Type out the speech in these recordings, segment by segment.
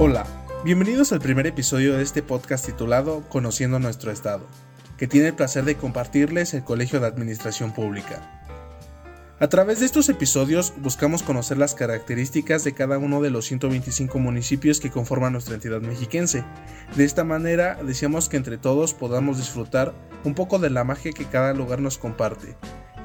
Hola, bienvenidos al primer episodio de este podcast titulado Conociendo nuestro Estado, que tiene el placer de compartirles el Colegio de Administración Pública. A través de estos episodios buscamos conocer las características de cada uno de los 125 municipios que conforman nuestra entidad mexiquense. De esta manera deseamos que entre todos podamos disfrutar un poco de la magia que cada lugar nos comparte.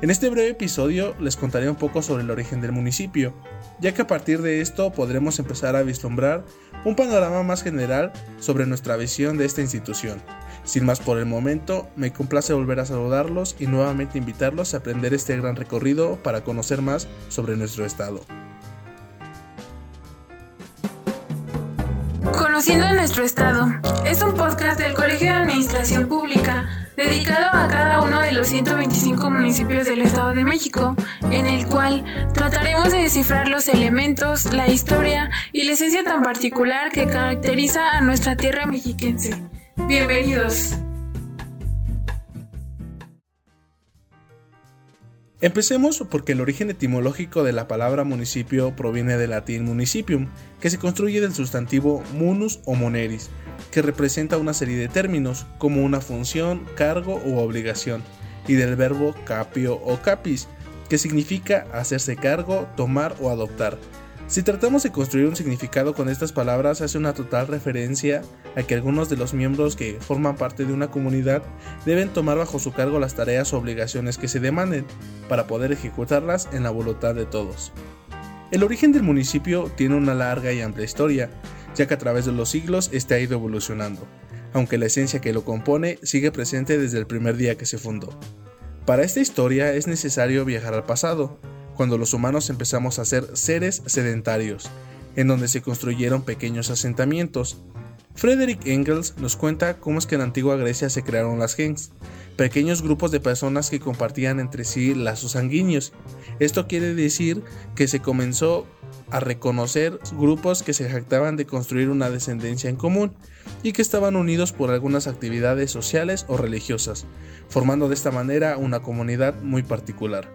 En este breve episodio les contaré un poco sobre el origen del municipio, ya que a partir de esto podremos empezar a vislumbrar un panorama más general sobre nuestra visión de esta institución. Sin más por el momento, me complace volver a saludarlos y nuevamente invitarlos a aprender este gran recorrido para conocer más sobre nuestro estado. Conociendo nuestro estado es un podcast del Colegio de Administración Pública dedicado a cada los 125 municipios del Estado de México, en el cual trataremos de descifrar los elementos, la historia y la esencia tan particular que caracteriza a nuestra tierra mexiquense. Bienvenidos. Empecemos porque el origen etimológico de la palabra municipio proviene del latín municipium, que se construye del sustantivo munus o moneris, que representa una serie de términos como una función, cargo u obligación, y del verbo capio o capis, que significa hacerse cargo, tomar o adoptar, si tratamos de construir un significado con estas palabras, hace una total referencia a que algunos de los miembros que forman parte de una comunidad deben tomar bajo su cargo las tareas o obligaciones que se demanden para poder ejecutarlas en la voluntad de todos. El origen del municipio tiene una larga y amplia historia, ya que a través de los siglos este ha ido evolucionando, aunque la esencia que lo compone sigue presente desde el primer día que se fundó. Para esta historia es necesario viajar al pasado, cuando los humanos empezamos a ser seres sedentarios, en donde se construyeron pequeños asentamientos. Frederick Engels nos cuenta cómo es que en la antigua Grecia se crearon las gens, pequeños grupos de personas que compartían entre sí lazos sanguíneos. Esto quiere decir que se comenzó a reconocer grupos que se jactaban de construir una descendencia en común y que estaban unidos por algunas actividades sociales o religiosas, formando de esta manera una comunidad muy particular.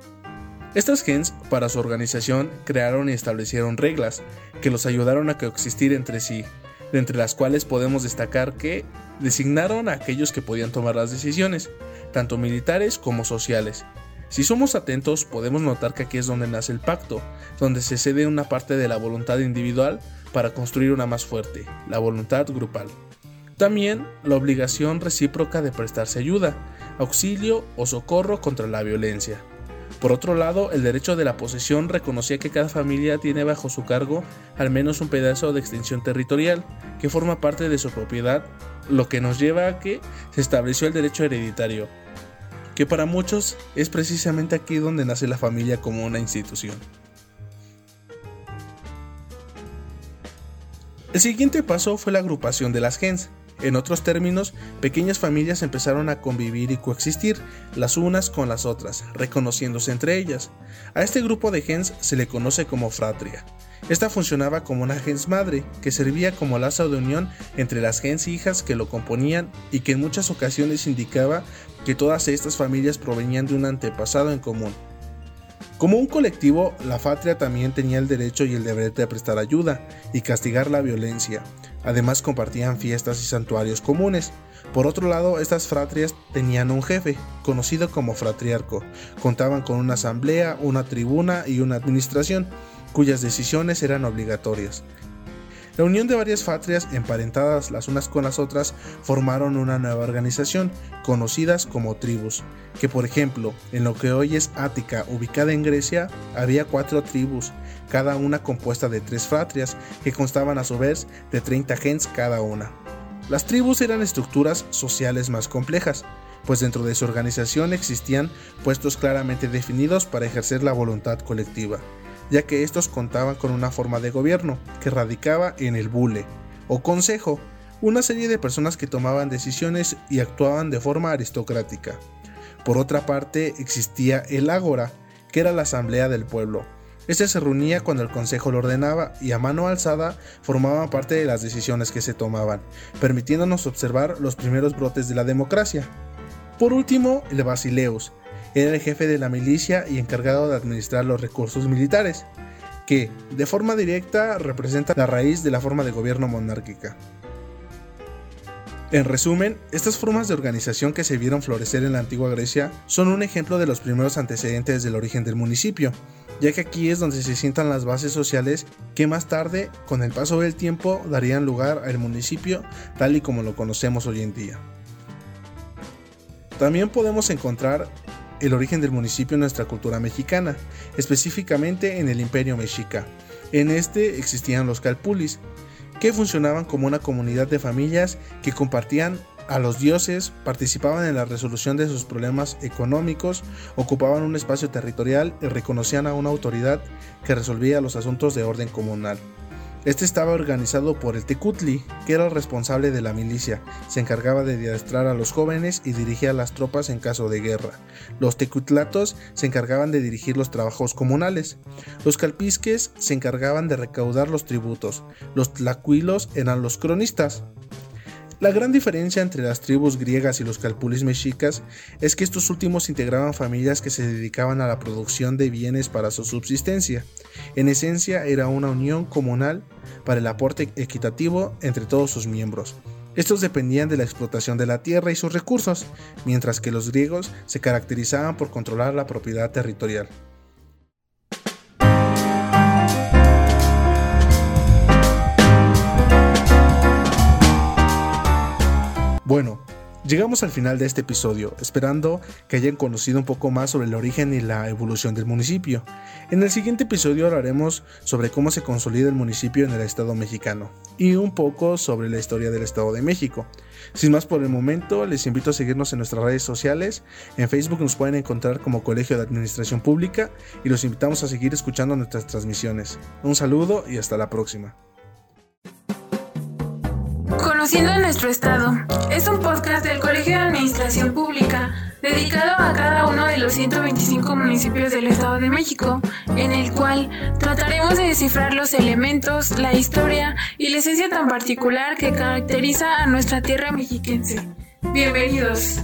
Estas gens, para su organización, crearon y establecieron reglas que los ayudaron a coexistir entre sí, de entre las cuales podemos destacar que designaron a aquellos que podían tomar las decisiones, tanto militares como sociales. Si somos atentos, podemos notar que aquí es donde nace el pacto, donde se cede una parte de la voluntad individual para construir una más fuerte, la voluntad grupal. También la obligación recíproca de prestarse ayuda, auxilio o socorro contra la violencia. Por otro lado, el derecho de la posesión reconocía que cada familia tiene bajo su cargo al menos un pedazo de extensión territorial que forma parte de su propiedad, lo que nos lleva a que se estableció el derecho hereditario, que para muchos es precisamente aquí donde nace la familia como una institución. El siguiente paso fue la agrupación de las gens, en otros términos, pequeñas familias empezaron a convivir y coexistir las unas con las otras, reconociéndose entre ellas. A este grupo de gens se le conoce como fratria. Esta funcionaba como una gens madre, que servía como lazo de unión entre las gens hijas que lo componían y que en muchas ocasiones indicaba que todas estas familias provenían de un antepasado en común. Como un colectivo, la Fatria también tenía el derecho y el deber de prestar ayuda y castigar la violencia. Además compartían fiestas y santuarios comunes. Por otro lado, estas fratrias tenían un jefe, conocido como fratriarco. Contaban con una asamblea, una tribuna y una administración, cuyas decisiones eran obligatorias. La unión de varias fatrias emparentadas las unas con las otras formaron una nueva organización, conocidas como tribus, que por ejemplo, en lo que hoy es Ática, ubicada en Grecia, había cuatro tribus, cada una compuesta de tres fatrias, que constaban a su vez de 30 gens cada una. Las tribus eran estructuras sociales más complejas, pues dentro de su organización existían puestos claramente definidos para ejercer la voluntad colectiva ya que estos contaban con una forma de gobierno que radicaba en el bule o consejo, una serie de personas que tomaban decisiones y actuaban de forma aristocrática. Por otra parte, existía el ágora, que era la asamblea del pueblo. Este se reunía cuando el consejo lo ordenaba y a mano alzada formaba parte de las decisiones que se tomaban, permitiéndonos observar los primeros brotes de la democracia. Por último, el basileus, era el jefe de la milicia y encargado de administrar los recursos militares. que, de forma directa, representa la raíz de la forma de gobierno monárquica. En resumen, estas formas de organización que se vieron florecer en la antigua Grecia son un ejemplo de los primeros antecedentes del origen del municipio, ya que aquí es donde se sientan las bases sociales que más tarde, con el paso del tiempo, darían lugar al municipio tal y como lo conocemos hoy en día. También podemos encontrar el origen del municipio en nuestra cultura mexicana, específicamente en el Imperio Mexica. En este existían los calpulis, que funcionaban como una comunidad de familias que compartían a los dioses, participaban en la resolución de sus problemas económicos, ocupaban un espacio territorial y reconocían a una autoridad que resolvía los asuntos de orden comunal. Este estaba organizado por el Tecutli, que era el responsable de la milicia, se encargaba de adiestrar a los jóvenes y dirigía las tropas en caso de guerra. Los Tecutlatos se encargaban de dirigir los trabajos comunales. Los Calpisques se encargaban de recaudar los tributos. Los Tlacuilos eran los cronistas. La gran diferencia entre las tribus griegas y los calpulis mexicas es que estos últimos integraban familias que se dedicaban a la producción de bienes para su subsistencia. En esencia era una unión comunal para el aporte equitativo entre todos sus miembros. Estos dependían de la explotación de la tierra y sus recursos, mientras que los griegos se caracterizaban por controlar la propiedad territorial. Bueno, llegamos al final de este episodio, esperando que hayan conocido un poco más sobre el origen y la evolución del municipio. En el siguiente episodio hablaremos sobre cómo se consolida el municipio en el Estado mexicano y un poco sobre la historia del Estado de México. Sin más por el momento, les invito a seguirnos en nuestras redes sociales. En Facebook nos pueden encontrar como Colegio de Administración Pública y los invitamos a seguir escuchando nuestras transmisiones. Un saludo y hasta la próxima. Conociendo nuestro Estado es un podcast del Colegio de Administración Pública dedicado a cada uno de los 125 municipios del Estado de México, en el cual trataremos de descifrar los elementos, la historia y la esencia tan particular que caracteriza a nuestra tierra mexiquense. Bienvenidos.